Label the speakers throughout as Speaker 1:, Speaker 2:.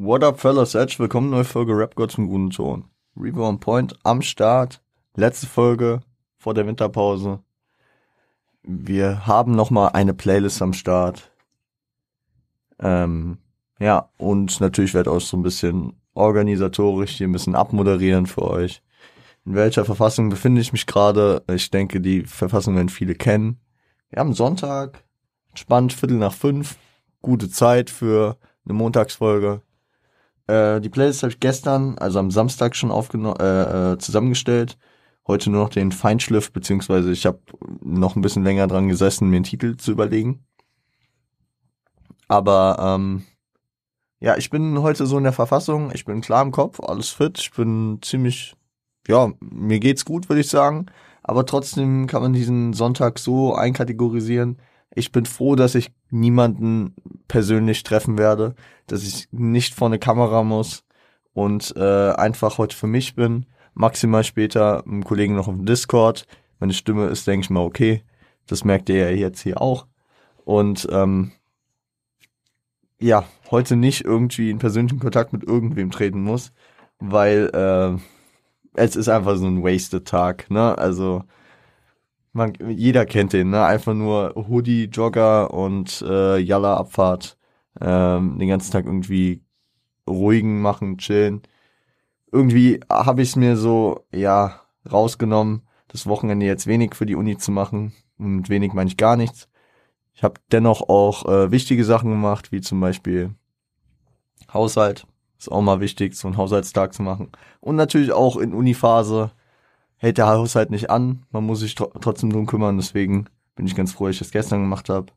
Speaker 1: What up, fellas? Herzlich willkommen, neue Folge Rap Gods zum guten Ton. Reaper on Point am Start. Letzte Folge vor der Winterpause. Wir haben nochmal eine Playlist am Start. Ähm, ja, und natürlich werde auch so ein bisschen organisatorisch hier ein bisschen abmoderieren für euch. In welcher Verfassung befinde ich mich gerade? Ich denke, die Verfassung werden viele kennen. Wir haben Sonntag, entspannt, Viertel nach fünf, gute Zeit für eine Montagsfolge. Äh, die Playlist habe ich gestern, also am Samstag schon aufgenommen, äh, äh, zusammengestellt. Heute nur noch den Feinschliff, beziehungsweise ich habe noch ein bisschen länger dran gesessen, mir einen Titel zu überlegen. Aber ähm, ja, ich bin heute so in der Verfassung, ich bin klar im Kopf, alles fit, ich bin ziemlich, ja, mir geht's gut, würde ich sagen. Aber trotzdem kann man diesen Sonntag so einkategorisieren. Ich bin froh, dass ich niemanden persönlich treffen werde, dass ich nicht vor eine Kamera muss und äh, einfach heute für mich bin. Maximal später einem Kollegen noch auf dem Discord. Meine Stimme ist, denke ich mal, okay. Das merkt ihr ja jetzt hier auch. Und ähm, ja, heute nicht irgendwie in persönlichen Kontakt mit irgendwem treten muss, weil äh, es ist einfach so ein wasted Tag, ne? Also man, jeder kennt den, ne? Einfach nur Hoodie, Jogger und äh, Yalla Abfahrt. Ähm, den ganzen Tag irgendwie ruhigen machen, chillen. Irgendwie habe ich es mir so, ja, rausgenommen, das Wochenende jetzt wenig für die Uni zu machen. Und wenig meine ich gar nichts. Ich habe dennoch auch äh, wichtige Sachen gemacht, wie zum Beispiel Haushalt. Ist auch mal wichtig, so einen Haushaltstag zu machen. Und natürlich auch in Uniphase hält der Haushalt nicht an. Man muss sich tr trotzdem drum kümmern. Deswegen bin ich ganz froh, dass ich das gestern gemacht habe.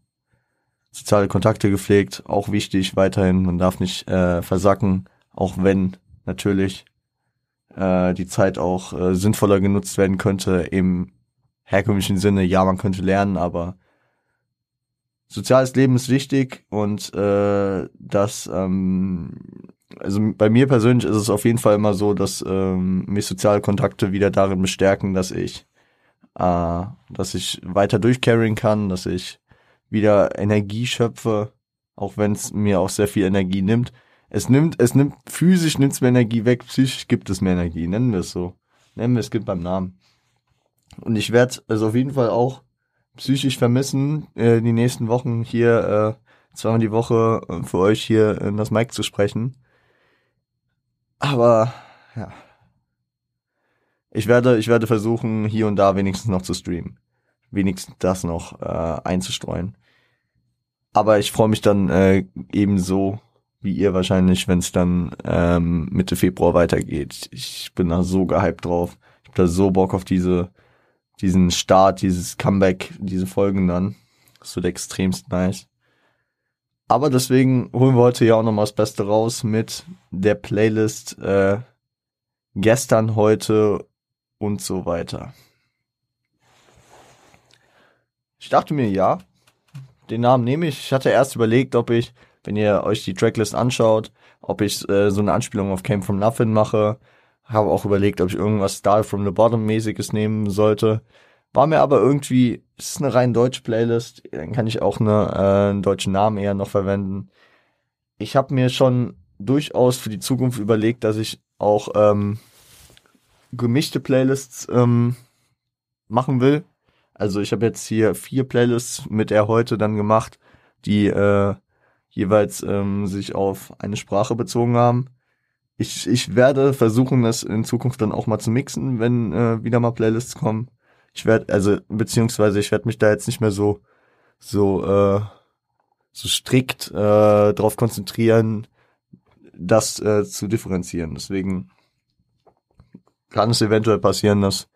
Speaker 1: Soziale Kontakte gepflegt, auch wichtig weiterhin. Man darf nicht äh, versacken, auch wenn natürlich äh, die Zeit auch äh, sinnvoller genutzt werden könnte im herkömmlichen Sinne. Ja, man könnte lernen, aber soziales Leben ist wichtig und äh, das, ähm, also bei mir persönlich ist es auf jeden Fall immer so, dass ähm, mich soziale Kontakte wieder darin bestärken, dass ich, äh, dass ich weiter durchcarryen kann, dass ich wieder Energie schöpfe, auch wenn es mir auch sehr viel Energie nimmt. Es nimmt, es nimmt, physisch nimmt es mir Energie weg, psychisch gibt es mir Energie, nennen wir es so. Nennen wir es gibt beim Namen. Und ich werde also auf jeden Fall auch psychisch vermissen, äh, die nächsten Wochen hier äh, zweimal die Woche äh, für euch hier in das Mic zu sprechen. Aber ja. Ich werde, ich werde versuchen, hier und da wenigstens noch zu streamen. Wenigstens das noch äh, einzustreuen. Aber ich freue mich dann äh, ebenso wie ihr wahrscheinlich, wenn es dann ähm, Mitte Februar weitergeht. Ich bin da so gehypt drauf. Ich hab da so Bock auf diese diesen Start, dieses Comeback, diese Folgen dann. Das wird extremst nice. Aber deswegen holen wir heute ja auch nochmal das Beste raus mit der Playlist äh, gestern, heute und so weiter. Ich dachte mir, ja, den Namen nehme ich. Ich hatte erst überlegt, ob ich, wenn ihr euch die Tracklist anschaut, ob ich äh, so eine Anspielung auf Came From Nothing mache. Habe auch überlegt, ob ich irgendwas Start From The Bottom mäßiges nehmen sollte. War mir aber irgendwie, ist eine rein deutsche Playlist, dann kann ich auch eine, äh, einen deutschen Namen eher noch verwenden. Ich habe mir schon durchaus für die Zukunft überlegt, dass ich auch ähm, gemischte Playlists ähm, machen will. Also ich habe jetzt hier vier Playlists mit der heute dann gemacht, die äh, jeweils ähm, sich auf eine Sprache bezogen haben. Ich, ich werde versuchen, das in Zukunft dann auch mal zu mixen, wenn äh, wieder mal Playlists kommen ich werde, also, beziehungsweise ich werde mich da jetzt nicht mehr so, so, äh, so strikt äh, darauf konzentrieren, das äh, zu differenzieren. Deswegen kann es eventuell passieren, dass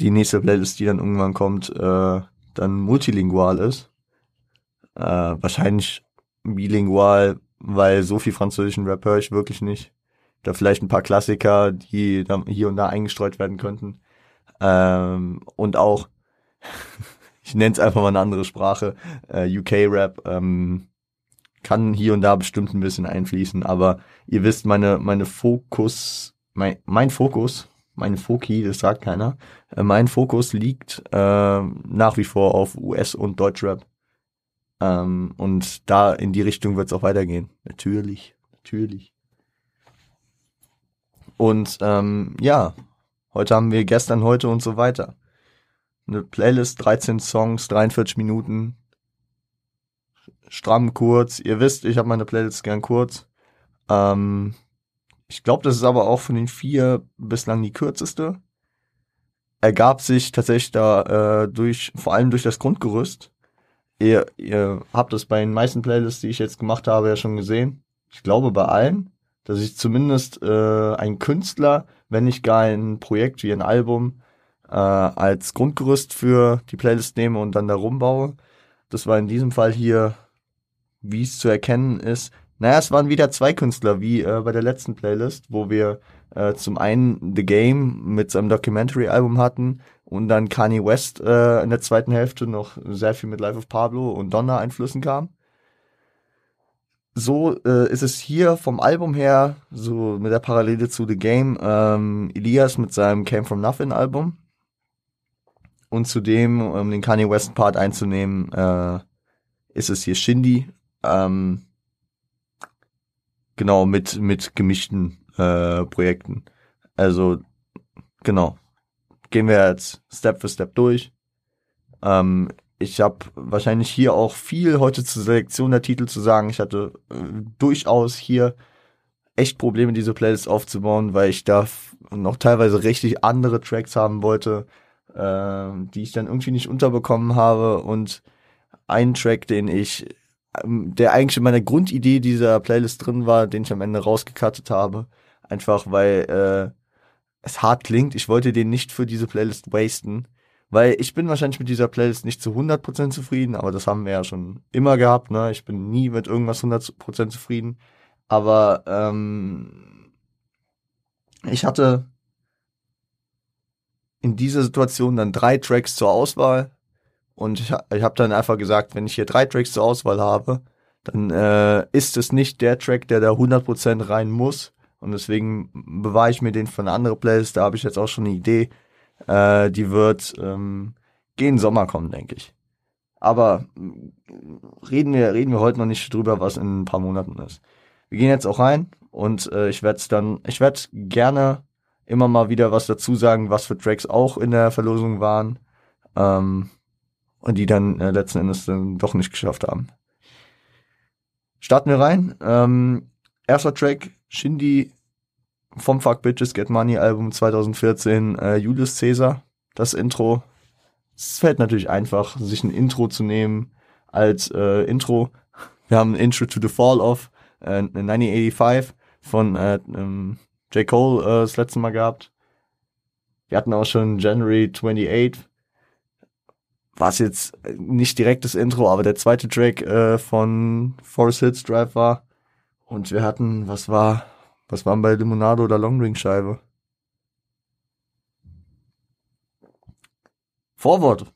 Speaker 1: die nächste Playlist, die dann irgendwann kommt, äh, dann multilingual ist. Äh, wahrscheinlich bilingual, weil so viel französischen Rap höre ich wirklich nicht. Da vielleicht ein paar Klassiker, die da hier und da eingestreut werden könnten. Ähm, und auch, ich nenne es einfach mal eine andere Sprache, äh, UK-Rap ähm, kann hier und da bestimmt ein bisschen einfließen, aber ihr wisst, meine, meine Fokus, mein, mein Fokus, meine Foki, das sagt keiner, äh, mein Fokus liegt äh, nach wie vor auf US- und Deutschrap. Ähm, und da in die Richtung wird es auch weitergehen. Natürlich, natürlich. Und ähm, ja, heute haben wir gestern, heute und so weiter. Eine Playlist, 13 Songs, 43 Minuten. Stramm kurz. Ihr wisst, ich habe meine Playlist gern kurz. Ähm, ich glaube, das ist aber auch von den vier bislang die kürzeste. Ergab sich tatsächlich da äh, durch, vor allem durch das Grundgerüst. Ihr, ihr habt es bei den meisten Playlists, die ich jetzt gemacht habe, ja schon gesehen. Ich glaube bei allen, dass ich zumindest äh, ein Künstler, wenn nicht gar ein Projekt wie ein Album, äh, als Grundgerüst für die Playlist nehme und dann da rumbaue. Das war in diesem Fall hier, wie es zu erkennen ist, naja, es waren wieder zwei Künstler, wie äh, bei der letzten Playlist, wo wir äh, zum einen The Game mit seinem Documentary-Album hatten und dann Kanye West äh, in der zweiten Hälfte noch sehr viel mit Life of Pablo und Donna Einflüssen kam. So äh, ist es hier vom Album her, so mit der Parallele zu The Game, ähm, Elias mit seinem Came From Nothing Album. Und zudem, um den Kanye West Part einzunehmen, äh, ist es hier Shindy. Ähm, Genau, mit, mit gemischten äh, Projekten. Also, genau. Gehen wir jetzt Step für Step durch. Ähm, ich habe wahrscheinlich hier auch viel heute zur Selektion der Titel zu sagen. Ich hatte äh, durchaus hier echt Probleme, diese Playlist aufzubauen, weil ich da noch teilweise richtig andere Tracks haben wollte, äh, die ich dann irgendwie nicht unterbekommen habe. Und ein Track, den ich ähm, der eigentlich in meiner Grundidee dieser Playlist drin war, den ich am Ende rausgekattet habe. Einfach weil äh, es hart klingt. Ich wollte den nicht für diese Playlist wasten. Weil ich bin wahrscheinlich mit dieser Playlist nicht zu 100% zufrieden, aber das haben wir ja schon immer gehabt. Ne? Ich bin nie mit irgendwas 100% zufrieden. Aber ähm, ich hatte in dieser Situation dann drei Tracks zur Auswahl und ich, ich habe dann einfach gesagt, wenn ich hier drei Tracks zur Auswahl habe, dann äh, ist es nicht der Track, der da 100% rein muss. Und deswegen bewahre ich mir den für eine andere Playlist. Da habe ich jetzt auch schon eine Idee. Äh, die wird ähm, gegen Sommer kommen, denke ich. Aber äh, reden wir, reden wir heute noch nicht drüber, was in ein paar Monaten ist. Wir gehen jetzt auch rein und äh, ich werde dann, ich werde gerne immer mal wieder was dazu sagen, was für Tracks auch in der Verlosung waren. Ähm, und die dann äh, letzten Endes dann doch nicht geschafft haben. Starten wir rein. Ähm, erster Track, Shindy vom Fuck Bitches Get Money Album 2014, äh, Julius Caesar, das Intro. Es fällt natürlich einfach, sich ein Intro zu nehmen als äh, Intro. Wir haben ein Intro to the Fall of äh, 1985 von äh, ähm, J. Cole äh, das letzte Mal gehabt. Wir hatten auch schon January 28 war es jetzt nicht direkt das Intro, aber der zweite Track äh, von Forest Hills Drive war. Und wir hatten, was war, was waren bei Limonado oder Longring Scheibe? Vorwort.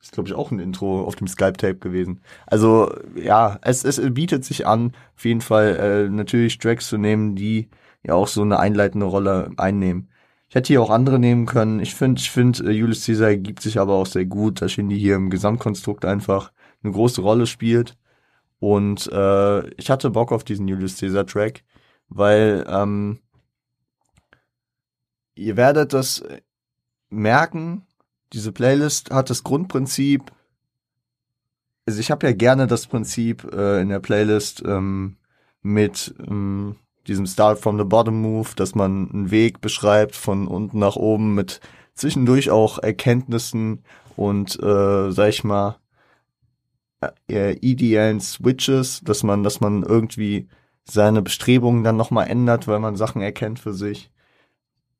Speaker 1: Ist, glaube ich, auch ein Intro auf dem Skype-Tape gewesen. Also, ja, es, es bietet sich an, auf jeden Fall äh, natürlich Tracks zu nehmen, die ja auch so eine einleitende Rolle einnehmen. Ich hätte hier auch andere nehmen können. Ich finde, ich finde, äh, Julius Caesar gibt sich aber auch sehr gut, dass Shindy hier im Gesamtkonstrukt einfach eine große Rolle spielt. Und äh, ich hatte Bock auf diesen Julius Caesar Track, weil ähm, ihr werdet das merken, diese Playlist hat das Grundprinzip, also ich habe ja gerne das Prinzip äh, in der Playlist ähm, mit ähm, diesem Start from the Bottom Move, dass man einen Weg beschreibt von unten nach oben mit zwischendurch auch Erkenntnissen und, äh, sag ich mal, äh, ideellen Switches, dass man, dass man irgendwie seine Bestrebungen dann nochmal ändert, weil man Sachen erkennt für sich.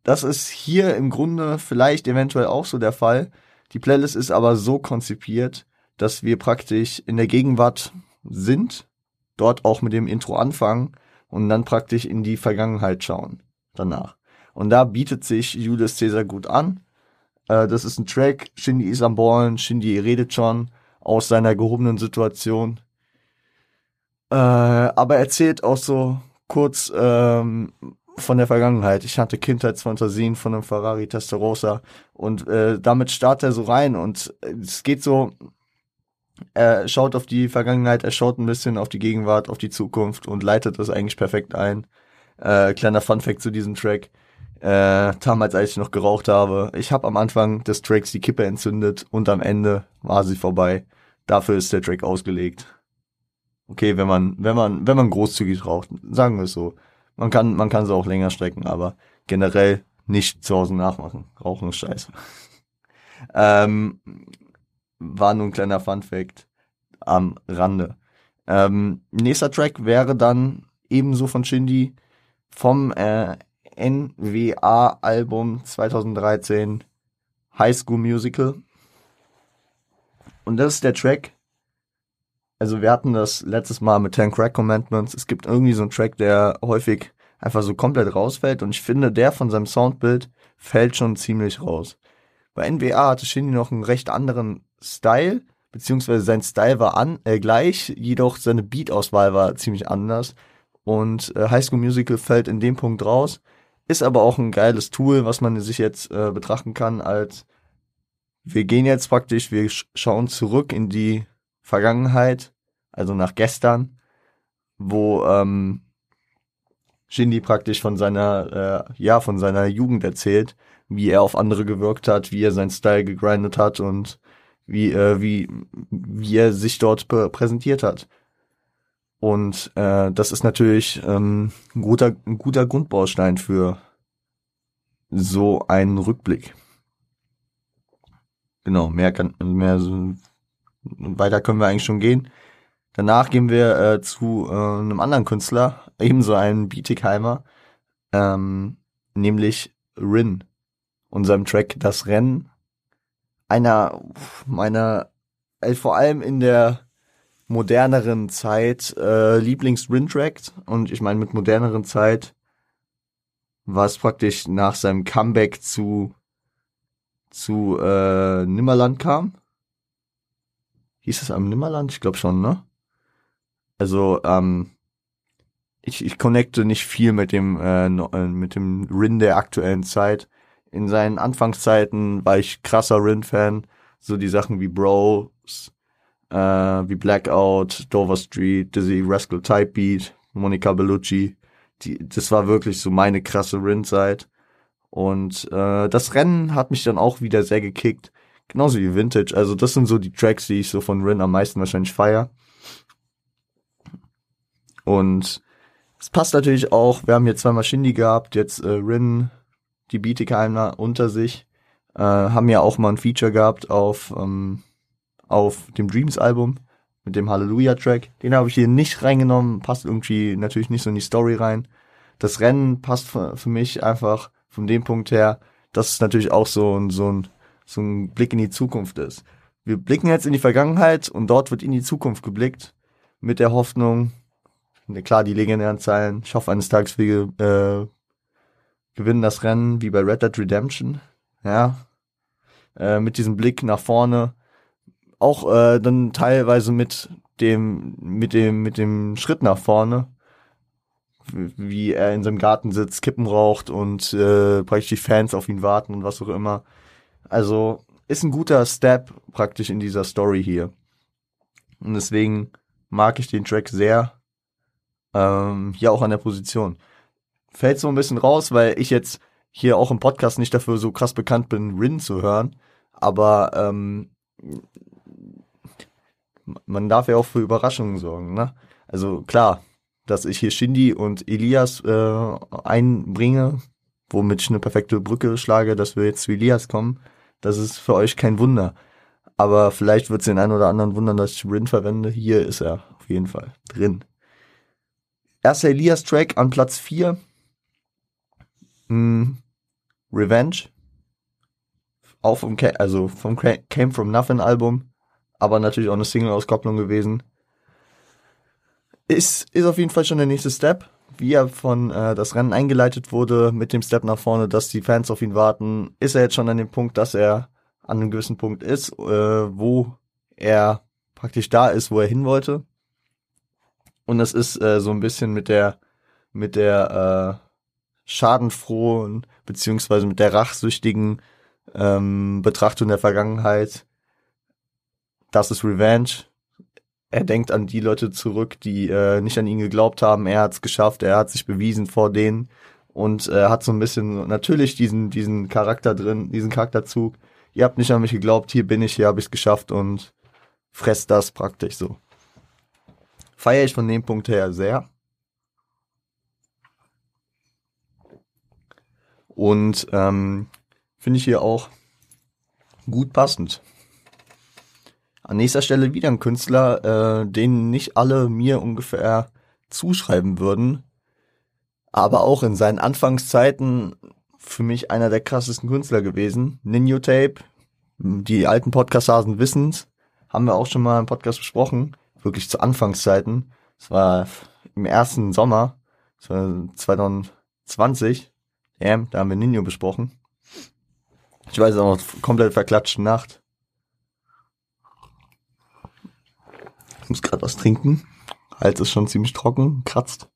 Speaker 1: Das ist hier im Grunde vielleicht eventuell auch so der Fall. Die Playlist ist aber so konzipiert, dass wir praktisch in der Gegenwart sind, dort auch mit dem Intro anfangen und dann praktisch in die Vergangenheit schauen danach. Und da bietet sich Julius Caesar gut an. Äh, das ist ein Track, Shindy ist am Ballen, Shindy redet schon aus seiner gehobenen Situation. Äh, aber erzählt auch so kurz ähm, von der Vergangenheit. Ich hatte Kindheitsfantasien von einem Ferrari Testarossa und äh, damit startet er so rein und es geht so er schaut auf die Vergangenheit, er schaut ein bisschen auf die Gegenwart, auf die Zukunft und leitet das eigentlich perfekt ein. Äh, kleiner Funfact zu diesem Track. Äh, damals, als ich noch geraucht habe. Ich habe am Anfang des Tracks die Kippe entzündet und am Ende war sie vorbei. Dafür ist der Track ausgelegt. Okay, wenn man, wenn man, wenn man großzügig raucht, sagen wir es so. Man kann, man kann sie auch länger strecken, aber generell nicht zu Hause nachmachen. Rauchen ist scheiße. ähm, war nur ein kleiner Fun Fact am Rande. Ähm, nächster Track wäre dann ebenso von Shindy vom äh, NWA-Album 2013 High School Musical. Und das ist der Track. Also wir hatten das letztes Mal mit Ten Crack Commandments. Es gibt irgendwie so einen Track, der häufig einfach so komplett rausfällt. Und ich finde, der von seinem Soundbild fällt schon ziemlich raus. Bei NWA hatte Shindy noch einen recht anderen Style, beziehungsweise sein Style war an, äh, gleich, jedoch seine Beat-Auswahl war ziemlich anders. Und äh, High School Musical fällt in dem Punkt raus. Ist aber auch ein geiles Tool, was man sich jetzt äh, betrachten kann als wir gehen jetzt praktisch, wir schauen zurück in die Vergangenheit, also nach gestern, wo ähm, Shindy praktisch von seiner, äh, ja, von seiner Jugend erzählt, wie er auf andere gewirkt hat, wie er seinen Style gegrindet hat und wie, äh, wie, wie er sich dort präsentiert hat. Und äh, das ist natürlich ähm, ein, guter, ein guter Grundbaustein für so einen Rückblick. Genau, mehr kann mehr weiter können wir eigentlich schon gehen. Danach gehen wir äh, zu äh, einem anderen Künstler, ebenso einem Bietigheimer, ähm, nämlich Rin und Track Das Rennen. Einer meiner, äh, vor allem in der moderneren Zeit äh, Lieblings-Rin-Track. Und ich meine mit moderneren Zeit war es praktisch nach seinem Comeback zu zu äh, Nimmerland kam. Hieß es am Nimmerland? Ich glaube schon, ne? Also, ähm, ich, ich connecte nicht viel mit dem, äh, mit dem Rin der aktuellen Zeit. In seinen Anfangszeiten war ich krasser Rin-Fan. So die Sachen wie Bros, äh, wie Blackout, Dover Street, Dizzy Rascal Type Beat, Monica Bellucci. Die, das war wirklich so meine krasse Rin-Zeit. Und äh, das Rennen hat mich dann auch wieder sehr gekickt. Genauso wie Vintage. Also das sind so die Tracks, die ich so von Rin am meisten wahrscheinlich feier. Und es passt natürlich auch, wir haben jetzt zweimal Shindy gehabt, jetzt äh, Rin, die Bietigheimler unter sich, äh, haben ja auch mal ein Feature gehabt auf, ähm, auf dem Dreams-Album mit dem Hallelujah-Track. Den habe ich hier nicht reingenommen, passt irgendwie natürlich nicht so in die Story rein. Das Rennen passt für, für mich einfach von dem Punkt her, dass es natürlich auch so ein, so ein, so ein Blick in die Zukunft ist. Wir blicken jetzt in die Vergangenheit und dort wird in die Zukunft geblickt mit der Hoffnung, ne, klar, die legendären Zeilen, ich hoffe eines Tages wir äh, gewinnen das Rennen wie bei Red Dead Redemption, ja, äh, mit diesem Blick nach vorne, auch äh, dann teilweise mit dem, mit dem, mit dem Schritt nach vorne, wie er in seinem Garten sitzt, Kippen raucht und äh, praktisch die Fans auf ihn warten und was auch immer. Also ist ein guter Step praktisch in dieser Story hier. Und deswegen mag ich den Track sehr. Ähm, hier auch an der Position. Fällt so ein bisschen raus, weil ich jetzt hier auch im Podcast nicht dafür so krass bekannt bin, Rin zu hören. Aber ähm, man darf ja auch für Überraschungen sorgen, ne? Also klar, dass ich hier Shindy und Elias äh, einbringe, womit ich eine perfekte Brücke schlage, dass wir jetzt zu Elias kommen. Das ist für euch kein Wunder. Aber vielleicht wird es den einen oder anderen wundern, dass ich Rin verwende. Hier ist er auf jeden Fall drin. Erster Elias-Track an Platz 4. Hm, Revenge. Auch vom, also vom Came From Nothing Album. Aber natürlich auch eine Single-Auskopplung gewesen ist, ist auf jeden Fall schon der nächste Step. Wie er von äh, das Rennen eingeleitet wurde mit dem Step nach vorne, dass die Fans auf ihn warten, ist er jetzt schon an dem Punkt, dass er an einem gewissen Punkt ist, äh, wo er praktisch da ist, wo er hin wollte. Und das ist äh, so ein bisschen mit der mit der äh, schadenfrohen beziehungsweise mit der rachsüchtigen ähm, Betrachtung der Vergangenheit. Das ist Revenge er denkt an die Leute zurück, die äh, nicht an ihn geglaubt haben. Er hat es geschafft, er hat sich bewiesen vor denen und äh, hat so ein bisschen natürlich diesen diesen Charakter drin, diesen Charakterzug. Ihr habt nicht an mich geglaubt, hier bin ich, hier habe ich es geschafft und fress das praktisch so. Feiere ich von dem Punkt her sehr. Und ähm, finde ich hier auch gut passend. An nächster Stelle wieder ein Künstler, äh, den nicht alle mir ungefähr zuschreiben würden, aber auch in seinen Anfangszeiten für mich einer der krassesten Künstler gewesen. Ninjo Tape, die alten Podcast-Hasen wissen's, haben wir auch schon mal im Podcast besprochen, wirklich zu Anfangszeiten. Es war im ersten Sommer, 2020, ja, da haben wir Ninjo besprochen. Ich weiß auch noch, komplett verklatschte Nacht. Ich muss gerade was trinken. Hals ist schon ziemlich trocken, kratzt.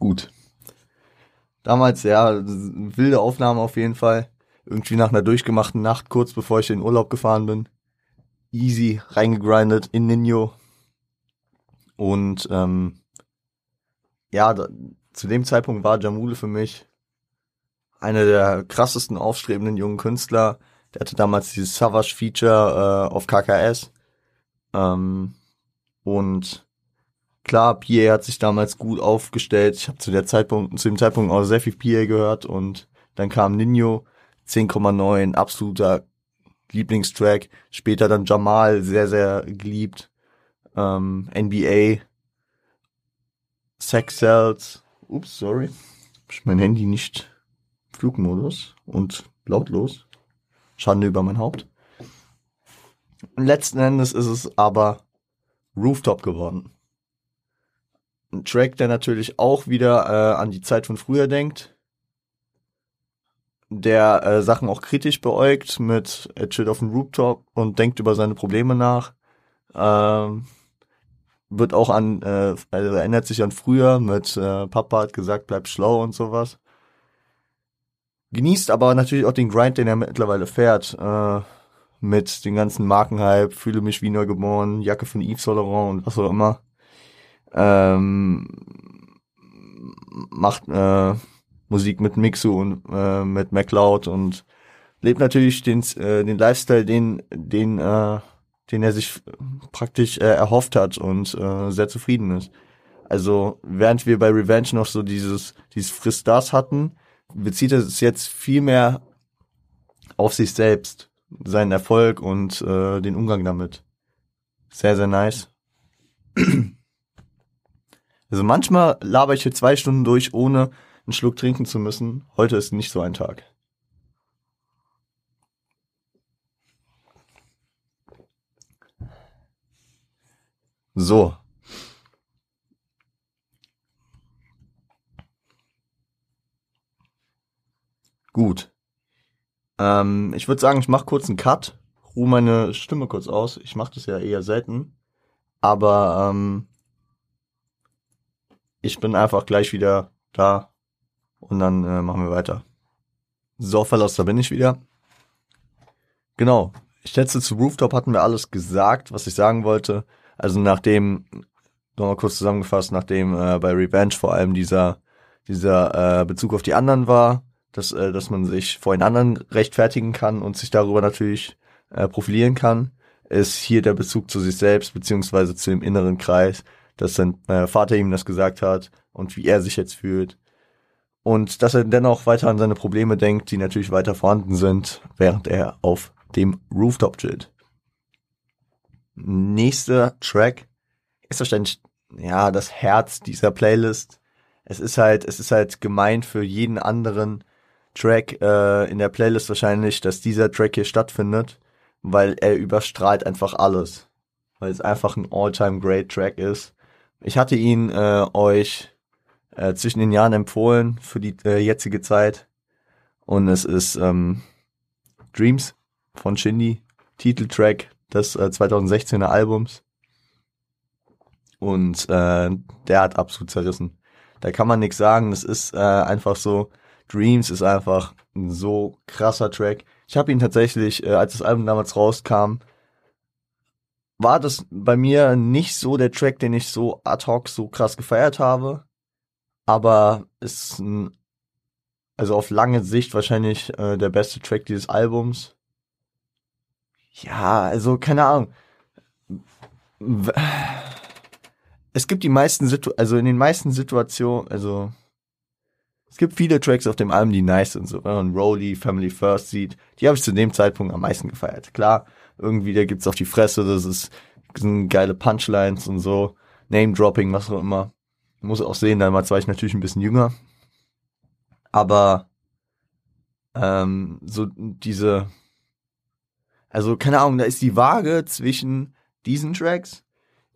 Speaker 1: Gut. Damals, ja, wilde Aufnahme auf jeden Fall. Irgendwie nach einer durchgemachten Nacht, kurz bevor ich in den Urlaub gefahren bin. Easy reingegrindet in Nino. Und ähm, ja, da, zu dem Zeitpunkt war Jamule für mich einer der krassesten aufstrebenden jungen Künstler. Der hatte damals dieses Savage Feature äh, auf KKS. Ähm, und klar, PA hat sich damals gut aufgestellt. Ich habe zu zu dem Zeitpunkt auch sehr viel PA gehört und dann kam Nino 10,9, absoluter Lieblingstrack. Später dann Jamal, sehr, sehr geliebt. Ähm, NBA, Sex Cells. Ups, sorry. Hab ich mein Handy nicht Flugmodus und lautlos. Schande über mein Haupt. Letzten Endes ist es aber Rooftop geworden. Ein Track, der natürlich auch wieder äh, an die Zeit von früher denkt, der äh, Sachen auch kritisch beäugt mit er chillt auf dem Rooftop und denkt über seine Probleme nach. Ähm, wird auch an, äh, also erinnert sich an früher mit äh, Papa hat gesagt, bleib schlau und sowas. Genießt aber natürlich auch den Grind, den er mittlerweile fährt. Äh, mit den ganzen Markenhype, fühle mich wie neu geboren, Jacke von Yves Saint Laurent und was auch immer. Ähm, macht äh, Musik mit Mixu und äh, mit MacLeod und lebt natürlich den, äh, den Lifestyle, den, den, äh, den er sich praktisch äh, erhofft hat und äh, sehr zufrieden ist. Also während wir bei Revenge noch so dieses, dieses Friss das hatten, bezieht es jetzt viel mehr auf sich selbst seinen Erfolg und äh, den Umgang damit. Sehr, sehr nice. Also manchmal laber ich hier zwei Stunden durch, ohne einen Schluck trinken zu müssen. Heute ist nicht so ein Tag. So. Gut. Ähm, ich würde sagen, ich mache kurz einen Cut, ruhe meine Stimme kurz aus. Ich mache das ja eher selten. Aber ähm, ich bin einfach gleich wieder da und dann äh, machen wir weiter. So, Fellas, da bin ich wieder. Genau. Ich schätze, zu Rooftop hatten wir alles gesagt, was ich sagen wollte. Also nachdem, nochmal kurz zusammengefasst, nachdem äh, bei Revenge vor allem dieser, dieser äh, Bezug auf die anderen war, dass, äh, dass man sich vor den anderen rechtfertigen kann und sich darüber natürlich äh, profilieren kann, ist hier der Bezug zu sich selbst, beziehungsweise zu dem inneren Kreis, dass sein äh, Vater ihm das gesagt hat und wie er sich jetzt fühlt. Und dass er dennoch weiter an seine Probleme denkt, die natürlich weiter vorhanden sind, während er auf dem Rooftop chillt. Nächster Track ist wahrscheinlich, ja, das Herz dieser Playlist. Es ist halt, es ist halt gemeint für jeden anderen, Track äh, in der Playlist wahrscheinlich, dass dieser Track hier stattfindet, weil er überstrahlt einfach alles. Weil es einfach ein all-time great Track ist. Ich hatte ihn äh, euch äh, zwischen den Jahren empfohlen für die äh, jetzige Zeit. Und es ist ähm, Dreams von Shindy, Titeltrack des äh, 2016er Albums. Und äh, der hat absolut zerrissen. Da kann man nichts sagen. Das ist äh, einfach so, Dreams ist einfach ein so krasser Track. Ich habe ihn tatsächlich, äh, als das Album damals rauskam, war das bei mir nicht so der Track, den ich so ad hoc so krass gefeiert habe. aber ist ein, also auf lange Sicht wahrscheinlich äh, der beste Track dieses Albums. Ja, also keine Ahnung. Es gibt die meisten Situ also in den meisten Situationen, also es gibt viele Tracks auf dem Album, die nice sind, so wenn man Rolly, Family First sieht, die habe ich zu dem Zeitpunkt am meisten gefeiert. Klar, irgendwie da gibt's auf die Fresse, das ist sind geile Punchlines und so, Name Dropping, was auch immer. Muss auch sehen, damals war ich natürlich ein bisschen jünger. Aber ähm, so diese, also keine Ahnung, da ist die Waage zwischen diesen Tracks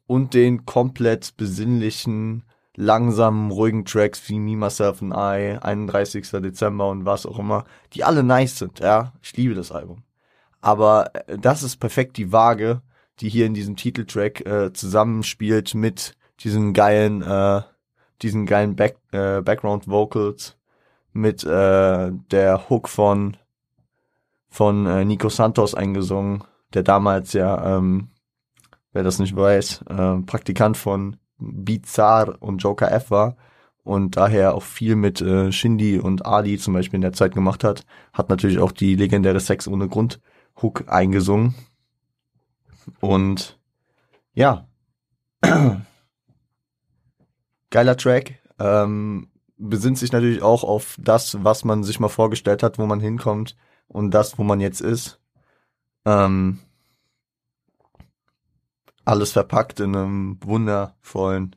Speaker 1: und den komplett besinnlichen, langsamen, ruhigen Tracks wie Me, Myself and I, 31. Dezember und was auch immer, die alle nice sind, ja. Ich liebe das Album. Aber äh, das ist perfekt die Waage, die hier in diesem Titeltrack äh, zusammenspielt mit diesen geilen, äh, diesen geilen Back, äh, Background Vocals, mit äh, der Hook von von äh, Nico Santos eingesungen, der damals ja, ähm, wer das nicht weiß, äh, Praktikant von Bizarre und Joker F war und daher auch viel mit äh, Shindy und Ali zum Beispiel in der Zeit gemacht hat, hat natürlich auch die legendäre Sex ohne Grund Hook eingesungen. Und ja, geiler Track. Ähm, besinnt sich natürlich auch auf das, was man sich mal vorgestellt hat, wo man hinkommt und das, wo man jetzt ist. Ähm, alles verpackt in einem wundervollen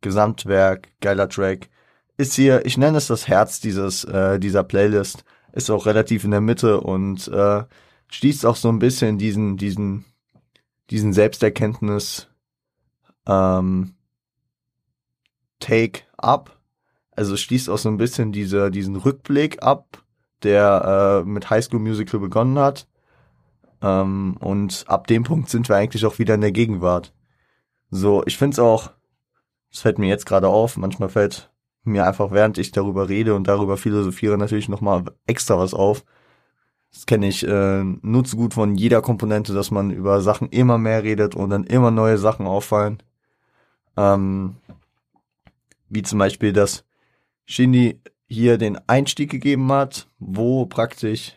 Speaker 1: Gesamtwerk, geiler Track. Ist hier, ich nenne es das Herz dieses, äh, dieser Playlist, ist auch relativ in der Mitte und äh, schließt auch so ein bisschen diesen, diesen, diesen Selbsterkenntnis ähm, Take ab. Also schließt auch so ein bisschen diese, diesen Rückblick ab, der äh, mit High School Musical begonnen hat. Ähm, und ab dem Punkt sind wir eigentlich auch wieder in der Gegenwart. So, ich finde es auch, es fällt mir jetzt gerade auf, manchmal fällt mir einfach, während ich darüber rede und darüber philosophiere, natürlich nochmal extra was auf. Das kenne ich äh, nur zu gut von jeder Komponente, dass man über Sachen immer mehr redet und dann immer neue Sachen auffallen. Ähm, wie zum Beispiel, dass Shindy hier den Einstieg gegeben hat, wo praktisch,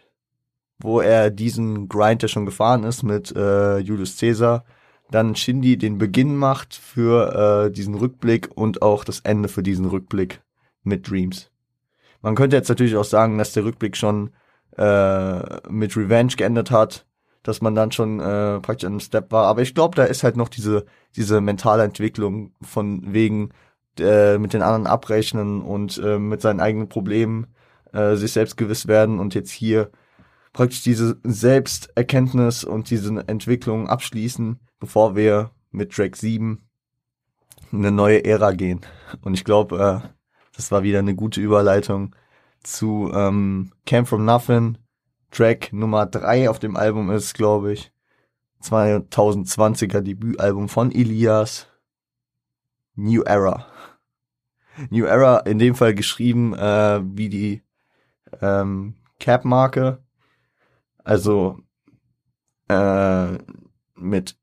Speaker 1: wo er diesen Grind, der schon gefahren ist mit äh, Julius Caesar, dann Shindy den Beginn macht für äh, diesen Rückblick und auch das Ende für diesen Rückblick mit Dreams. Man könnte jetzt natürlich auch sagen, dass der Rückblick schon äh, mit Revenge geendet hat, dass man dann schon äh, praktisch an einem Step war. Aber ich glaube, da ist halt noch diese, diese mentale Entwicklung von wegen äh, mit den anderen abrechnen und äh, mit seinen eigenen Problemen äh, sich selbst gewiss werden und jetzt hier praktisch diese Selbsterkenntnis und diese Entwicklung abschließen, bevor wir mit Track 7 eine neue Ära gehen. Und ich glaube, äh, das war wieder eine gute Überleitung zu ähm, Came From Nothing. Track Nummer 3 auf dem Album ist, glaube ich, 2020er Debütalbum von Elias. New Era. New Era in dem Fall geschrieben äh, wie die ähm, Cap-Marke. Also äh, mit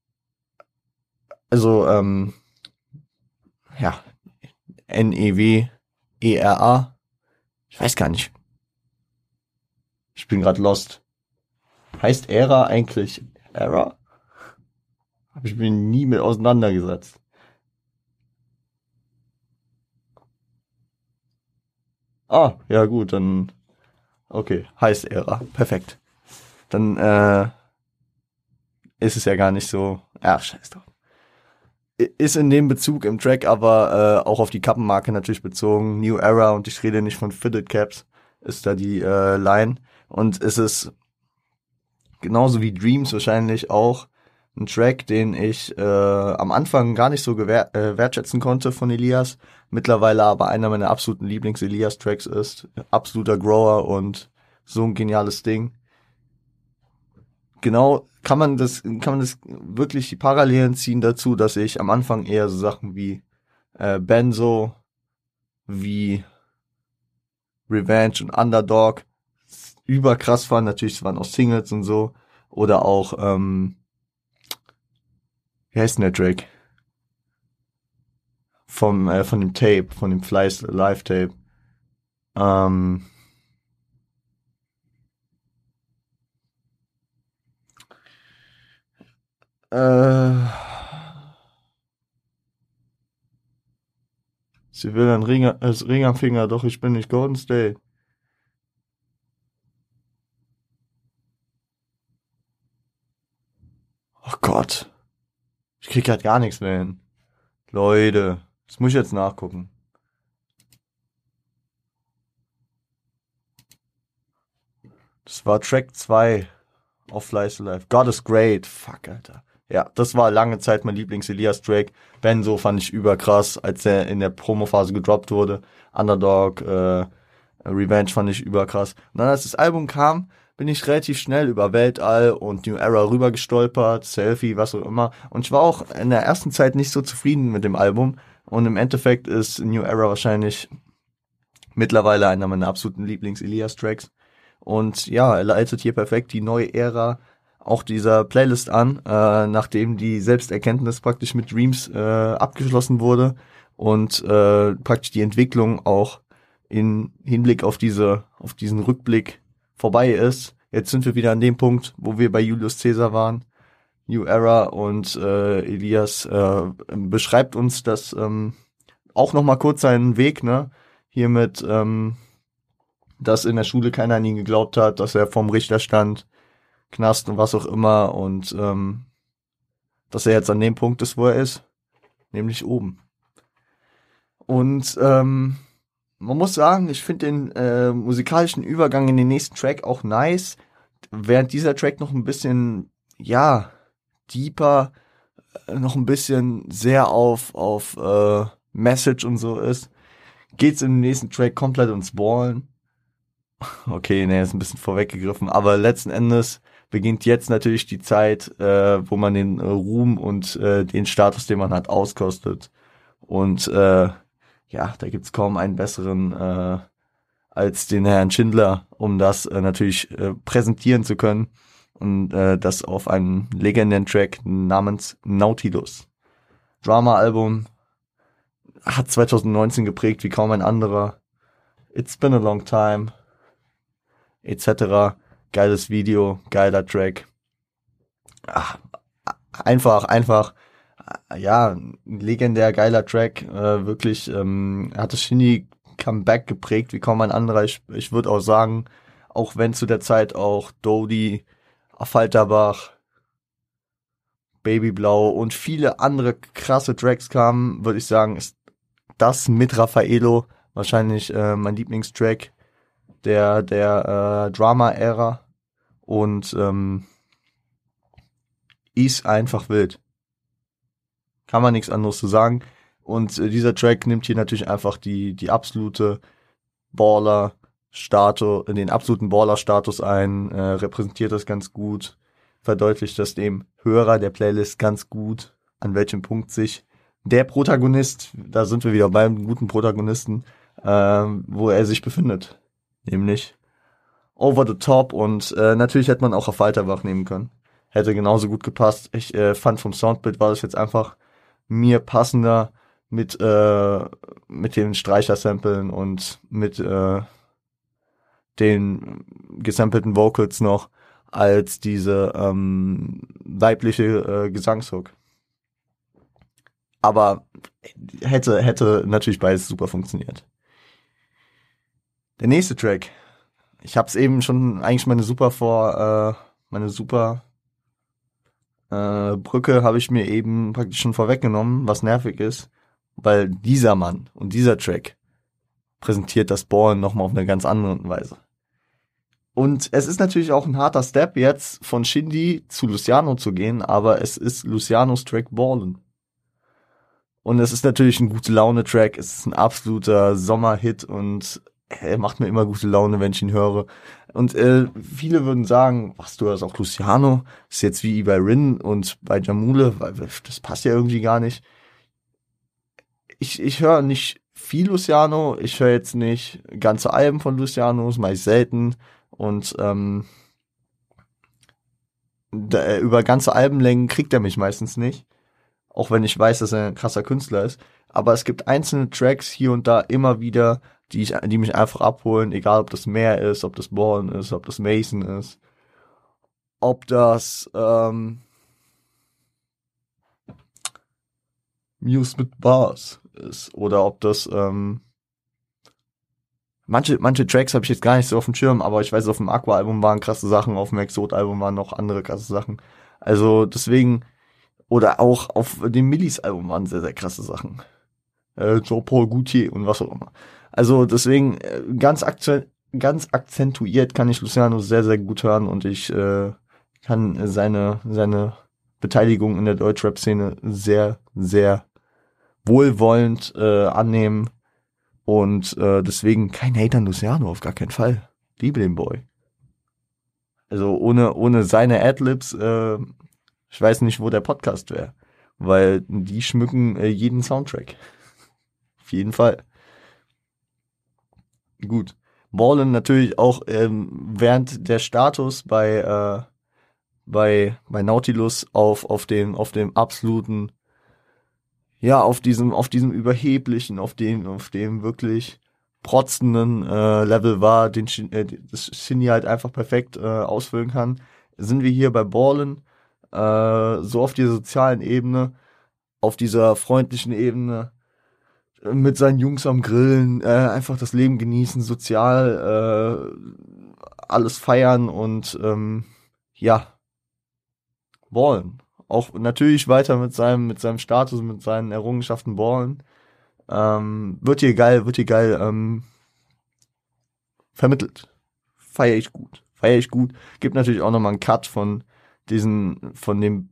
Speaker 1: also ähm, ja N-E-W E-R-A ich weiß gar nicht. Ich bin gerade lost. Heißt Ära eigentlich Era? Habe ich mir nie mit auseinandergesetzt. Ah, ja gut, dann okay, heißt Ära. Perfekt. Dann äh, ist es ja gar nicht so. Ach, scheiß drauf ist in dem Bezug im Track aber äh, auch auf die Kappenmarke natürlich bezogen. New Era und ich rede nicht von Fitted Caps, ist da die äh, Line. Und es ist genauso wie Dreams wahrscheinlich auch ein Track, den ich äh, am Anfang gar nicht so gewer äh, wertschätzen konnte von Elias, mittlerweile aber einer meiner absoluten Lieblings-Elias-Tracks ist. Absoluter Grower und so ein geniales Ding genau kann man das, kann man das wirklich die Parallelen ziehen dazu, dass ich am Anfang eher so Sachen wie äh, Benzo, wie Revenge und Underdog überkrass fand. Natürlich, waren auch Singles und so. Oder auch, ähm, wie heißt denn der Drake? vom, äh, von dem Tape, von dem Fleiß Live-Tape. Ähm, äh, sie will ein Ring, äh, Ring am Finger, doch ich bin nicht Golden State. Oh Gott. Ich krieg grad gar nichts mehr hin. Leute, das muss ich jetzt nachgucken. Das war Track 2 auf Flies Alive. God is great. Fuck, Alter. Ja, das war lange Zeit mein Lieblings-Elias-Track. Benzo fand ich überkrass, als er in der Promo-Phase gedroppt wurde. Underdog, äh, Revenge fand ich überkrass. Und dann, als das Album kam, bin ich relativ schnell über Weltall und New Era rüber gestolpert, Selfie, was auch immer. Und ich war auch in der ersten Zeit nicht so zufrieden mit dem Album. Und im Endeffekt ist New Era wahrscheinlich mittlerweile einer meiner absoluten Lieblings-Elias-Tracks. Und ja, er leitet hier perfekt die neue Ära auch dieser Playlist an, äh, nachdem die Selbsterkenntnis praktisch mit Dreams äh, abgeschlossen wurde und äh, praktisch die Entwicklung auch in Hinblick auf diese auf diesen Rückblick vorbei ist. Jetzt sind wir wieder an dem Punkt, wo wir bei Julius Caesar waren. New Era und äh, Elias äh, beschreibt uns das ähm, auch noch mal kurz seinen Weg, ne? Hier mit ähm, dass in der Schule keiner an ihn geglaubt hat, dass er vom Richter stand, Knast und was auch immer und ähm, dass er jetzt an dem Punkt ist, wo er ist, nämlich oben. Und ähm, man muss sagen, ich finde den äh, musikalischen Übergang in den nächsten Track auch nice, während dieser Track noch ein bisschen, ja, deeper, äh, noch ein bisschen sehr auf, auf äh, Message und so ist, geht's im nächsten Track komplett ins Ballen. Okay, ne, ist ein bisschen vorweggegriffen, aber letzten Endes beginnt jetzt natürlich die Zeit, äh, wo man den Ruhm und äh, den Status, den man hat, auskostet. Und äh, ja, da gibt's kaum einen besseren äh, als den Herrn Schindler, um das äh, natürlich äh, präsentieren zu können. Und äh, das auf einem legendären Track namens Nautilus. Drama-Album hat 2019 geprägt wie kaum ein anderer. It's been a long time etc. Geiles Video, geiler Track. Ach, einfach, einfach, ja, legendär geiler Track. Äh, wirklich ähm, hat das Shindy Comeback geprägt wie kaum ein anderer. Ich, ich würde auch sagen, auch wenn zu der Zeit auch Dodie, Falterbach, Babyblau und viele andere krasse Tracks kamen, würde ich sagen, ist das mit Raffaello wahrscheinlich äh, mein Lieblingstrack der, der äh, Drama-Ära und ähm, ist einfach wild. Kann man nichts anderes zu sagen. Und äh, dieser Track nimmt hier natürlich einfach die, die absolute Baller-Status, den absoluten Baller-Status ein, äh, repräsentiert das ganz gut, verdeutlicht das dem Hörer der Playlist ganz gut, an welchem Punkt sich der Protagonist, da sind wir wieder beim guten Protagonisten, äh, wo er sich befindet nämlich Over the Top und äh, natürlich hätte man auch auf Walterbach nehmen können. Hätte genauso gut gepasst. Ich äh, fand vom Soundbild war das jetzt einfach mir passender mit äh, mit den Streicher-Samplen und mit äh, den gesampelten Vocals noch als diese ähm, weibliche äh, Gesangshook. Aber hätte hätte natürlich beides super funktioniert. Der nächste Track. Ich hab's eben schon eigentlich meine super vor, äh, meine super äh, Brücke habe ich mir eben praktisch schon vorweggenommen, was nervig ist, weil dieser Mann und dieser Track präsentiert das Ballen nochmal auf eine ganz andere Weise. Und es ist natürlich auch ein harter Step jetzt von Shindy zu Luciano zu gehen, aber es ist Lucianos Track Ballen. Und es ist natürlich ein gute Laune Track, es ist ein absoluter Sommerhit und er macht mir immer gute Laune, wenn ich ihn höre. Und äh, viele würden sagen, was du hast auch Luciano, ist jetzt wie bei Rin und bei Jamule, weil das passt ja irgendwie gar nicht. Ich, ich höre nicht viel Luciano, ich höre jetzt nicht ganze Alben von Luciano, das mache ich selten. Und ähm, da, äh, über ganze Albenlängen kriegt er mich meistens nicht. Auch wenn ich weiß, dass er ein krasser Künstler ist. aber es gibt einzelne Tracks hier und da immer wieder, die, ich, die mich einfach abholen, egal ob das Meer ist, ob das Born ist, ob das Mason ist, ob das ähm, Muse mit Bars ist oder ob das ähm, manche manche Tracks habe ich jetzt gar nicht so auf dem Schirm, aber ich weiß auf dem Aqua Album waren krasse Sachen, auf dem Exot Album waren noch andere krasse Sachen. Also deswegen oder auch auf dem Millis Album waren sehr sehr krasse Sachen. Äh, Jean-Paul Gaultier und was auch immer. Also deswegen äh, ganz ganz akzentuiert kann ich Luciano sehr sehr gut hören und ich äh, kann seine seine Beteiligung in der Deutschrap-Szene sehr, sehr wohlwollend äh, annehmen. Und äh, deswegen kein Hater an Luciano, auf gar keinen Fall. Liebe den Boy. Also ohne, ohne seine Adlibs, äh, ich weiß nicht, wo der Podcast wäre. Weil die schmücken äh, jeden Soundtrack. auf jeden Fall. Gut. Ballin natürlich auch ähm, während der Status bei, äh, bei, bei Nautilus auf, auf dem, auf dem absoluten ja, auf diesem, auf diesem überheblichen, auf dem, auf dem wirklich protzenden äh, Level war, den äh, das Shinny halt einfach perfekt äh, ausfüllen kann, sind wir hier bei Ballen äh, so auf dieser sozialen Ebene, auf dieser freundlichen Ebene, mit seinen Jungs am Grillen, äh, einfach das Leben genießen, sozial äh, alles feiern und ähm, ja, ballen auch natürlich weiter mit seinem, mit seinem Status, mit seinen Errungenschaften ballen. Ähm, wird hier geil, wird hier geil ähm, vermittelt. Feier ich gut. Feier ich gut. Gibt natürlich auch nochmal einen Cut von diesen, von dem,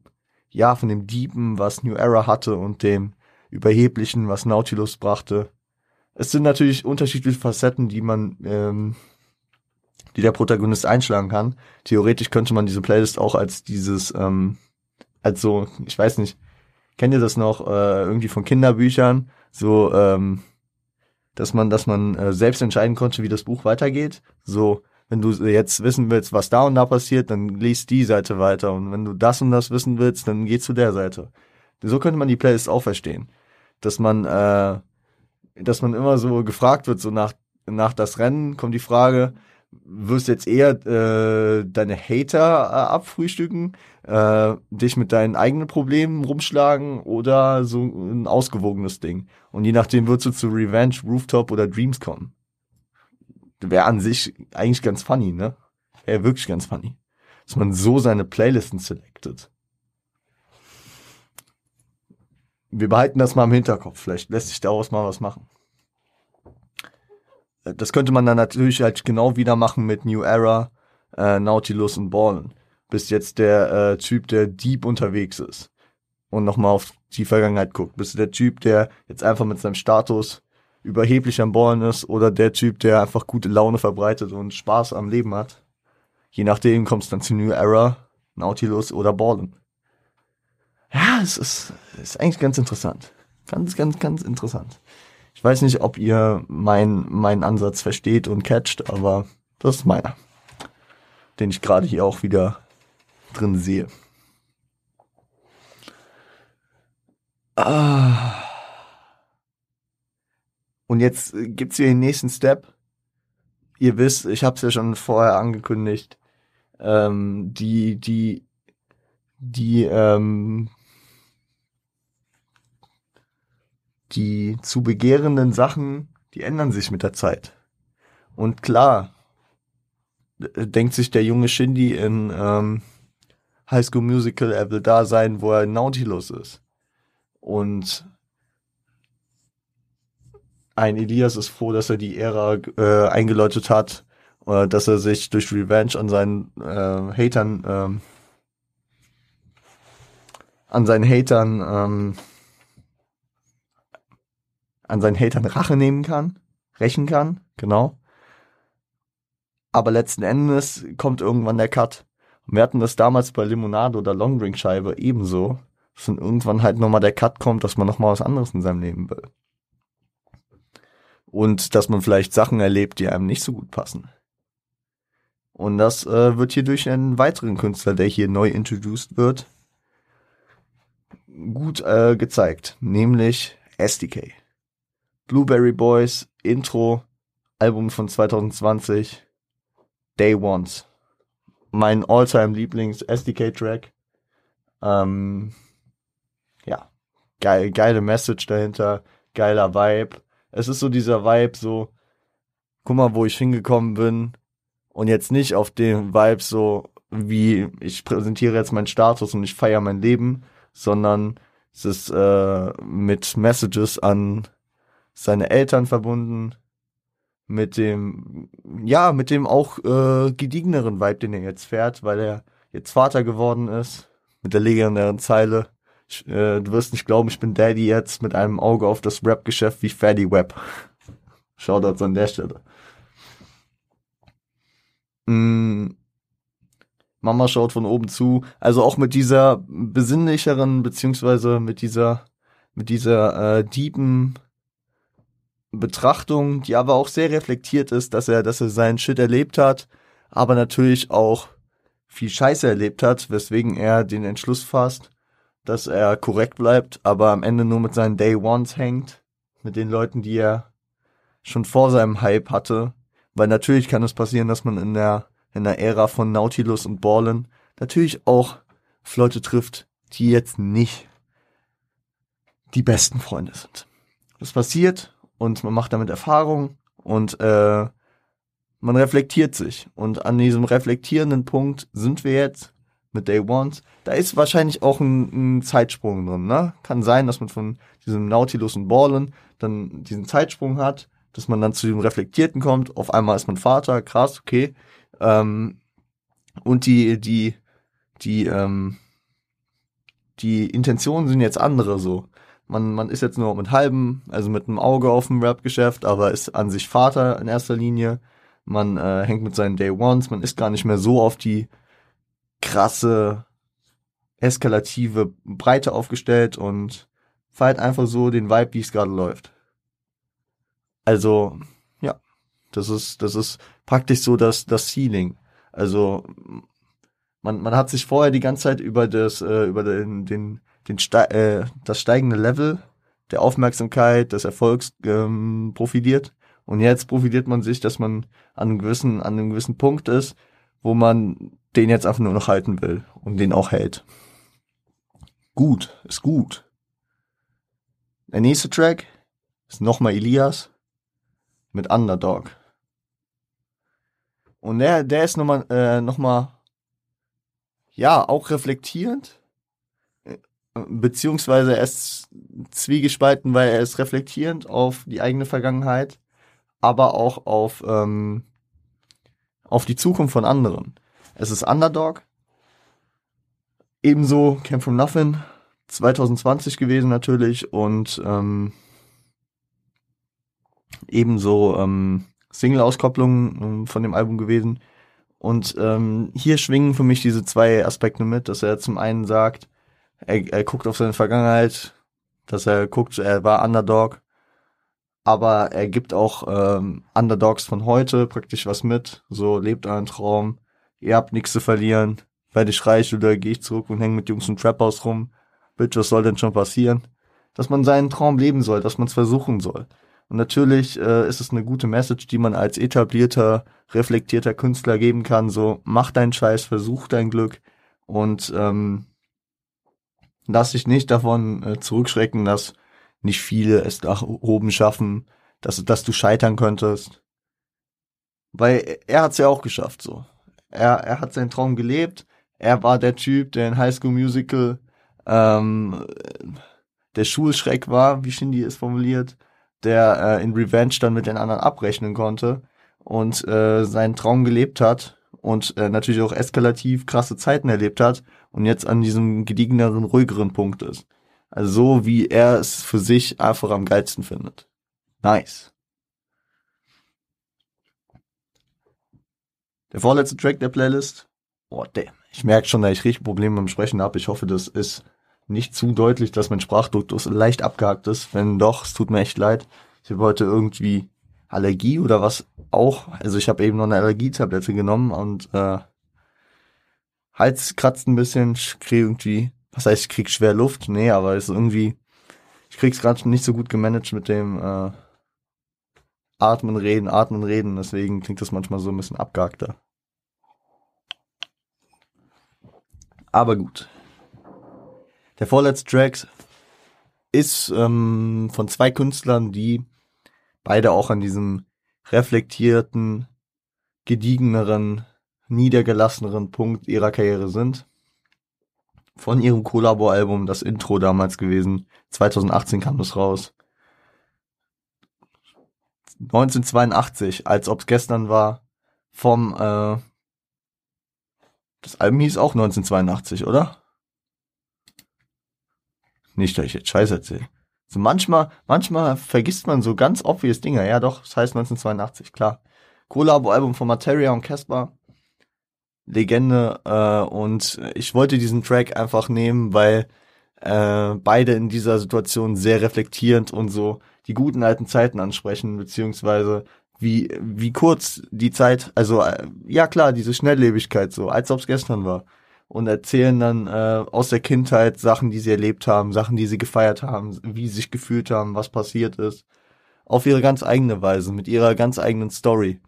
Speaker 1: ja, von dem Diepen, was New Era hatte und dem Überheblichen, was Nautilus brachte. Es sind natürlich unterschiedliche Facetten, die man, ähm, die der Protagonist einschlagen kann. Theoretisch könnte man diese Playlist auch als dieses, ähm, also ich weiß nicht, kennt ihr das noch äh, irgendwie von Kinderbüchern, so ähm, dass man, dass man äh, selbst entscheiden konnte, wie das Buch weitergeht. So, wenn du jetzt wissen willst, was da und da passiert, dann liest die Seite weiter. Und wenn du das und das wissen willst, dann geh zu der Seite. So könnte man die Playlist auch verstehen. Dass man, äh, dass man immer so gefragt wird, so nach, nach das Rennen kommt die Frage, wirst jetzt eher äh, deine Hater äh, abfrühstücken, äh, dich mit deinen eigenen Problemen rumschlagen oder so ein ausgewogenes Ding. Und je nachdem wirst du zu Revenge, Rooftop oder Dreams kommen. Wäre an sich eigentlich ganz funny, ne? Wäre wirklich ganz funny. Dass man so seine Playlisten selected. Wir behalten das mal im Hinterkopf. Vielleicht lässt sich daraus mal was machen. Das könnte man dann natürlich halt genau wieder machen mit New Era, äh, Nautilus und Ballen. Bis jetzt der äh, Typ, der deep unterwegs ist und nochmal auf die Vergangenheit guckt. Bist du der Typ, der jetzt einfach mit seinem Status überheblich am Ballen ist oder der Typ, der einfach gute Laune verbreitet und Spaß am Leben hat. Je nachdem kommst du dann zu New Era, Nautilus oder Ballen. Ja, es ist, ist eigentlich ganz interessant. Ganz, ganz, ganz interessant. Ich weiß nicht, ob ihr mein, meinen Ansatz versteht und catcht, aber das ist meiner. Den ich gerade hier auch wieder drin sehe. Ah. Und jetzt gibt's hier den nächsten Step. Ihr wisst, ich habe es ja schon vorher angekündigt. Ähm, die, die, die ähm, die zu begehrenden Sachen, die ändern sich mit der Zeit. Und klar, denkt sich der junge Shindy in ähm, High School Musical, er will da sein, wo er Nautilus ist. Und ein Elias ist froh, dass er die Ära äh, eingeläutet hat, äh, dass er sich durch Revenge an seinen äh, Hatern ähm, an seinen Hatern ähm, an seinen Hatern Rache nehmen kann, rächen kann, genau. Aber letzten Endes kommt irgendwann der Cut. Und wir hatten das damals bei Limonade oder Longdrink-Scheibe ebenso, dass dann irgendwann halt nochmal der Cut kommt, dass man nochmal was anderes in seinem Leben will. Und dass man vielleicht Sachen erlebt, die einem nicht so gut passen. Und das äh, wird hier durch einen weiteren Künstler, der hier neu introduced wird, gut äh, gezeigt. Nämlich SDK. Blueberry Boys, Intro, Album von 2020, Day Ones. Mein Alltime Lieblings SDK Track. Ähm, ja, geil, geile Message dahinter, geiler Vibe. Es ist so dieser Vibe, so, guck mal, wo ich hingekommen bin. Und jetzt nicht auf dem Vibe so, wie ich präsentiere jetzt meinen Status und ich feiere mein Leben, sondern es ist äh, mit Messages an seine Eltern verbunden, mit dem, ja, mit dem auch äh, gediegeneren Vibe, den er jetzt fährt, weil er jetzt Vater geworden ist, mit der legendären Zeile. Ich, äh, du wirst nicht glauben, ich bin Daddy jetzt mit einem Auge auf das Rap-Geschäft wie Fatty Web. Shoutouts an der Stelle. Mm, Mama schaut von oben zu. Also auch mit dieser besinnlicheren, beziehungsweise mit dieser, mit dieser äh, deepen Betrachtung, die aber auch sehr reflektiert ist, dass er, dass er seinen Shit erlebt hat, aber natürlich auch viel Scheiße erlebt hat, weswegen er den Entschluss fasst, dass er korrekt bleibt, aber am Ende nur mit seinen Day Ones hängt, mit den Leuten, die er schon vor seinem Hype hatte, weil natürlich kann es passieren, dass man in der in der Ära von Nautilus und Borlen natürlich auch Leute trifft, die jetzt nicht die besten Freunde sind. Das passiert und man macht damit Erfahrung und äh, man reflektiert sich. Und an diesem reflektierenden Punkt sind wir jetzt mit Day Ones. Da ist wahrscheinlich auch ein, ein Zeitsprung drin. Ne? Kann sein, dass man von diesem Nautilus und Ballen dann diesen Zeitsprung hat, dass man dann zu dem Reflektierten kommt. Auf einmal ist man Vater, krass, okay. Ähm, und die, die, die, ähm, die Intentionen sind jetzt andere so man, man ist jetzt nur mit halbem, also mit einem Auge auf dem Rap-Geschäft, aber ist an sich Vater in erster Linie. Man äh, hängt mit seinen Day Ones, man ist gar nicht mehr so auf die krasse, eskalative Breite aufgestellt und feiert einfach so den Vibe, wie es gerade läuft. Also, ja, das ist, das ist praktisch so das, das Ceiling. Also, man, man hat sich vorher die ganze Zeit über das, äh, über den, den den Ste äh, das steigende Level der Aufmerksamkeit, des Erfolgs ähm, profitiert. Und jetzt profitiert man sich, dass man an einem gewissen, an einem gewissen Punkt ist, wo man den jetzt einfach nur noch halten will und den auch hält. Gut, ist gut. Der nächste Track ist nochmal Elias mit Underdog. Und der, der ist nochmal, äh, nochmal, ja, auch reflektierend, beziehungsweise er ist zwiegespalten, weil er ist reflektierend auf die eigene Vergangenheit, aber auch auf, ähm, auf die Zukunft von anderen. Es ist Underdog, ebenso Camp from Nothing, 2020 gewesen natürlich und ähm, ebenso ähm, Single-Auskopplung ähm, von dem Album gewesen. Und ähm, hier schwingen für mich diese zwei Aspekte mit, dass er zum einen sagt, er, er guckt auf seine Vergangenheit, dass er guckt, er war Underdog, aber er gibt auch ähm, Underdogs von heute praktisch was mit. So lebt euren Traum, ihr habt nichts zu verlieren. Werde ich reich oder gehe ich zurück und hänge mit Jungs im Trap-Haus rum. Bitch, was soll denn schon passieren? Dass man seinen Traum leben soll, dass man es versuchen soll. Und natürlich äh, ist es eine gute Message, die man als etablierter, reflektierter Künstler geben kann. So, mach deinen Scheiß, versuch dein Glück und ähm, lass dich nicht davon äh, zurückschrecken, dass nicht viele es nach oben schaffen, dass, dass du scheitern könntest. Weil er hat's ja auch geschafft, so. Er, er hat seinen Traum gelebt. Er war der Typ, der in High School Musical ähm, der Schulschreck war, wie Shindy es formuliert, der äh, in Revenge dann mit den anderen abrechnen konnte und äh, seinen Traum gelebt hat und äh, natürlich auch eskalativ krasse Zeiten erlebt hat und jetzt an diesem gediegeneren, ruhigeren Punkt ist. Also so, wie er es für sich einfach am geilsten findet. Nice. Der vorletzte Track der Playlist. Oh, damn. Ich merke schon, dass ich richtig Probleme beim Sprechen habe. Ich hoffe, das ist nicht zu deutlich, dass mein Sprachduktus leicht abgehakt ist. Wenn doch, es tut mir echt leid. Ich habe heute irgendwie Allergie oder was auch. Also ich habe eben noch eine Allergietablette genommen und äh, Hals kratzt ein bisschen, ich krieg irgendwie, was heißt, ich krieg schwer Luft? Nee, aber es ist irgendwie, ich krieg's gerade nicht so gut gemanagt mit dem äh, Atmen, Reden, Atmen, Reden. Deswegen klingt das manchmal so ein bisschen abgehackter. Aber gut. Der vorletzte Track ist ähm, von zwei Künstlern, die beide auch an diesem reflektierten, gediegeneren, niedergelasseneren Punkt ihrer Karriere sind. Von ihrem Collabo-Album, das Intro damals gewesen. 2018 kam es raus. 1982, als ob's gestern war, vom, äh, das Album hieß auch 1982, oder? Nicht, dass ich jetzt Scheiß erzähle. So manchmal, manchmal vergisst man so ganz obvious Dinge. Ja, doch, das heißt 1982, klar. Collabo-Album von Materia und Casper. Legende. Äh, und ich wollte diesen Track einfach nehmen, weil äh, beide in dieser Situation sehr reflektierend und so die guten alten Zeiten ansprechen, beziehungsweise wie, wie kurz die Zeit, also äh, ja klar, diese Schnelllebigkeit so, als ob es gestern war und erzählen dann äh, aus der Kindheit Sachen, die sie erlebt haben, Sachen, die sie gefeiert haben, wie sie sich gefühlt haben, was passiert ist. Auf ihre ganz eigene Weise, mit ihrer ganz eigenen Story.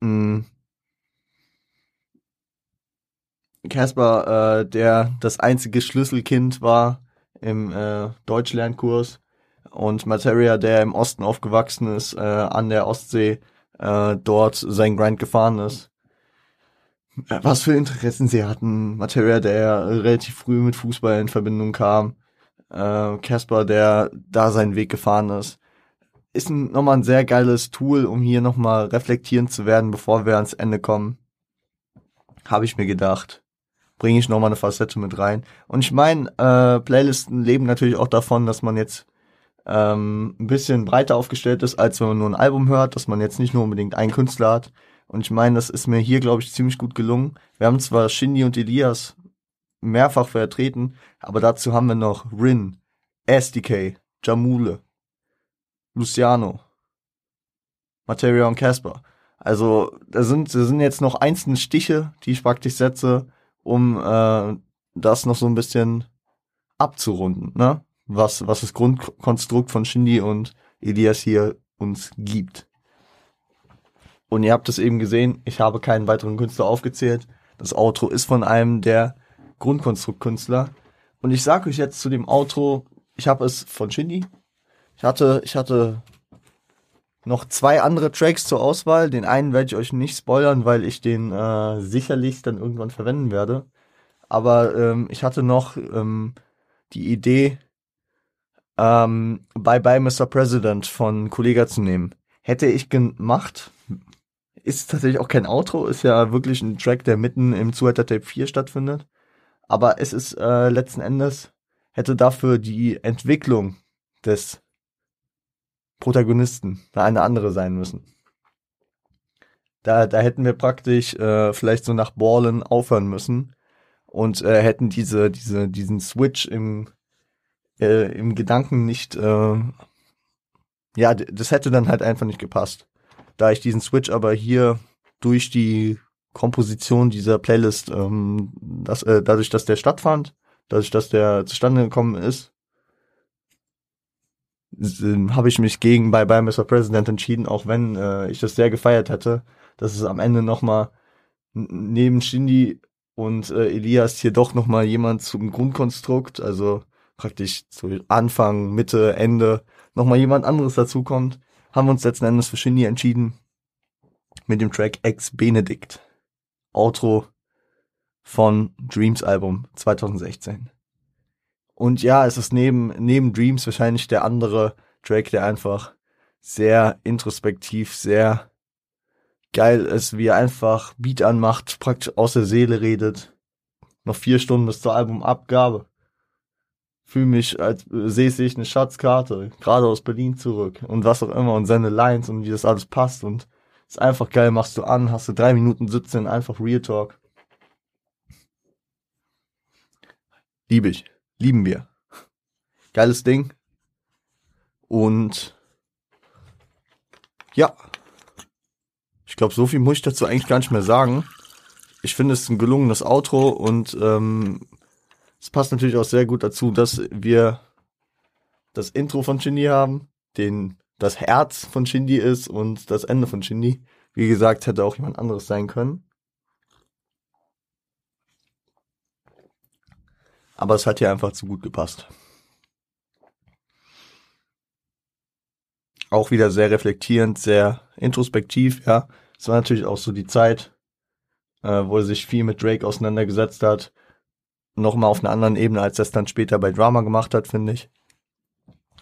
Speaker 1: Mhm. Casper, äh, der das einzige Schlüsselkind war im äh, Deutschlernkurs und Materia, der im Osten aufgewachsen ist, äh, an der Ostsee, äh, dort sein Grind gefahren ist was für Interessen sie hatten. Materia, der relativ früh mit Fußball in Verbindung kam. Äh, Casper, der da seinen Weg gefahren ist. Ist ein, nochmal ein sehr geiles Tool, um hier nochmal reflektierend zu werden, bevor wir ans Ende kommen. Habe ich mir gedacht. Bringe ich nochmal eine Facette mit rein. Und ich meine, äh, Playlisten leben natürlich auch davon, dass man jetzt ähm, ein bisschen breiter aufgestellt ist, als wenn man nur ein Album hört, dass man jetzt nicht nur unbedingt einen Künstler hat, und ich meine, das ist mir hier, glaube ich, ziemlich gut gelungen. Wir haben zwar Shindy und Elias mehrfach vertreten, aber dazu haben wir noch Rin, SDK, Jamule, Luciano, Materia und Casper. Also da sind, da sind jetzt noch einzelne Stiche, die ich praktisch setze, um äh, das noch so ein bisschen abzurunden, ne? Was, was das Grundkonstrukt von Shindy und Elias hier uns gibt. Und ihr habt es eben gesehen, ich habe keinen weiteren Künstler aufgezählt. Das Outro ist von einem der Grundkonstruktkünstler. Und ich sage euch jetzt zu dem Outro, ich habe es von Shindy. Ich hatte, ich hatte noch zwei andere Tracks zur Auswahl. Den einen werde ich euch nicht spoilern, weil ich den äh, sicherlich dann irgendwann verwenden werde. Aber ähm, ich hatte noch ähm, die Idee, ähm, Bye Bye Mr. President von Kollega zu nehmen. Hätte ich gemacht, ist tatsächlich auch kein Outro, ist ja wirklich ein Track, der mitten im Zuhälter Tape 4 stattfindet. Aber es ist äh, letzten Endes, hätte dafür die Entwicklung des Protagonisten eine andere sein müssen. Da, da hätten wir praktisch äh, vielleicht so nach Ballen aufhören müssen und äh, hätten diese, diese, diesen Switch im, äh, im Gedanken nicht, äh, ja, das hätte dann halt einfach nicht gepasst. Da ich diesen Switch aber hier durch die Komposition dieser Playlist, ähm, das, äh, dadurch, dass der stattfand, dadurch, dass der zustande gekommen ist, habe ich mich gegen Bye Bye Mr. President entschieden, auch wenn äh, ich das sehr gefeiert hätte, dass es am Ende nochmal neben Shindy und äh, Elias hier doch nochmal jemand zum Grundkonstrukt, also praktisch zu Anfang, Mitte, Ende, nochmal jemand anderes dazukommt, haben wir uns letzten Endes für Shindy entschieden. Mit dem Track Ex Benedict. Outro von Dreams Album 2016. Und ja, es ist neben, neben Dreams wahrscheinlich der andere Track, der einfach sehr introspektiv, sehr geil ist, wie er einfach Beat anmacht, praktisch aus der Seele redet. Noch vier Stunden bis zur Albumabgabe fühle mich, als sehe ich eine Schatzkarte, gerade aus Berlin zurück und was auch immer und seine Lines und wie das alles passt und ist einfach geil, machst du an, hast du drei Minuten sitzen, einfach Real Talk. Liebe ich. Lieben wir. Geiles Ding. Und ja. Ich glaube, so viel muss ich dazu eigentlich gar nicht mehr sagen. Ich finde es ein gelungenes Outro und ähm, es passt natürlich auch sehr gut dazu, dass wir das Intro von Shindy haben, den das Herz von Shindy ist und das Ende von Shindy. Wie gesagt, hätte auch jemand anderes sein können. Aber es hat hier einfach zu gut gepasst. Auch wieder sehr reflektierend, sehr introspektiv, ja. Es war natürlich auch so die Zeit, äh, wo er sich viel mit Drake auseinandergesetzt hat. Nochmal auf einer anderen Ebene, als er es dann später bei Drama gemacht hat, finde ich.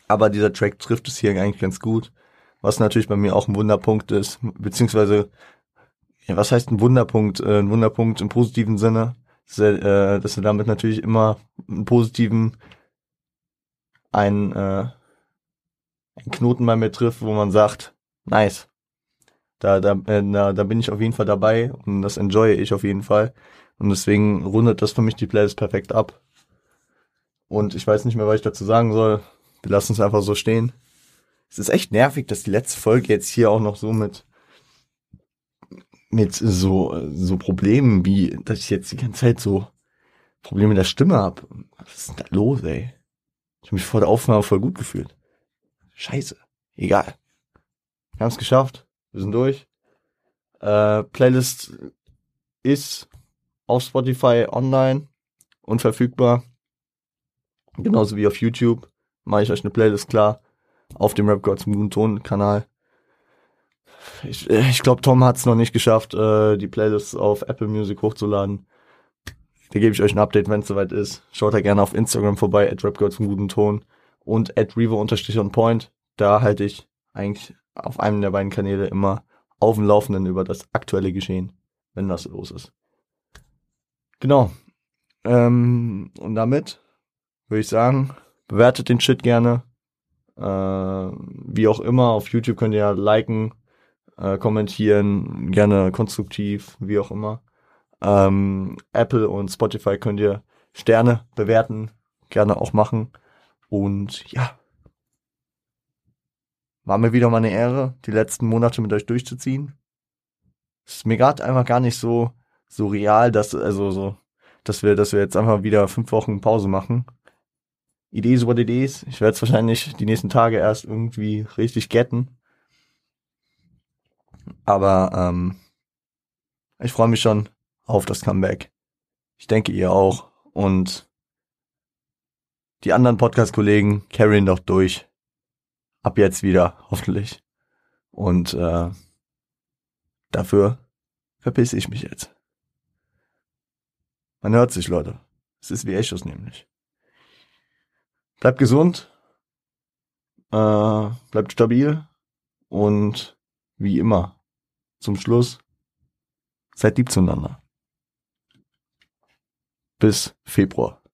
Speaker 1: Aber dieser Track trifft es hier eigentlich ganz gut. Was natürlich bei mir auch ein Wunderpunkt ist, beziehungsweise, ja, was heißt ein Wunderpunkt? Äh, ein Wunderpunkt im positiven Sinne, dass äh, dass er damit natürlich immer einen positiven, einen, äh, einen Knoten bei mir trifft, wo man sagt, nice. Da, da, äh, da, da bin ich auf jeden Fall dabei und das enjoye ich auf jeden Fall. Und deswegen rundet das für mich die Playlist perfekt ab. Und ich weiß nicht mehr, was ich dazu sagen soll. Wir lassen es einfach so stehen es ist echt nervig, dass die letzte Folge jetzt hier auch noch so mit mit so so Problemen wie, dass ich jetzt die ganze Zeit so Probleme mit der Stimme hab. Was ist denn da los, ey? Ich habe mich vor der Aufnahme voll gut gefühlt. Scheiße. Egal. Wir haben es geschafft. Wir sind durch. Äh, Playlist ist auf Spotify online und verfügbar. Genauso wie auf YouTube. Mache ich euch eine Playlist klar auf dem Rap God zum guten Ton Kanal. Ich, äh, ich glaube, Tom hat es noch nicht geschafft, äh, die Playlist auf Apple Music hochzuladen. Da gebe ich euch ein Update, wenn es soweit ist. Schaut da gerne auf Instagram vorbei, at RapGirl zum guten Ton und at Revo-on Point. Da halte ich eigentlich auf einem der beiden Kanäle immer auf dem Laufenden über das aktuelle Geschehen, wenn das los ist. Genau. Ähm, und damit würde ich sagen, bewertet den Shit gerne, äh, wie auch immer, auf YouTube könnt ihr liken, äh, kommentieren, gerne konstruktiv, wie auch immer. Ähm, Apple und Spotify könnt ihr Sterne bewerten, gerne auch machen. Und ja, war mir wieder mal eine Ehre, die letzten Monate mit euch durchzuziehen. Es ist mir gerade einfach gar nicht so, so real, dass, also so, dass wir, dass wir jetzt einfach wieder fünf Wochen Pause machen. Idees über Idees. Ich werde es wahrscheinlich die nächsten Tage erst irgendwie richtig getten. Aber ähm, ich freue mich schon auf das Comeback. Ich denke ihr auch. Und die anderen Podcast-Kollegen carryen doch durch. Ab jetzt wieder, hoffentlich. Und äh, dafür verpisse ich mich jetzt. Man hört sich, Leute. Es ist wie Echos nämlich. Bleibt gesund, äh, bleibt stabil und wie immer zum Schluss seid lieb zueinander. Bis Februar.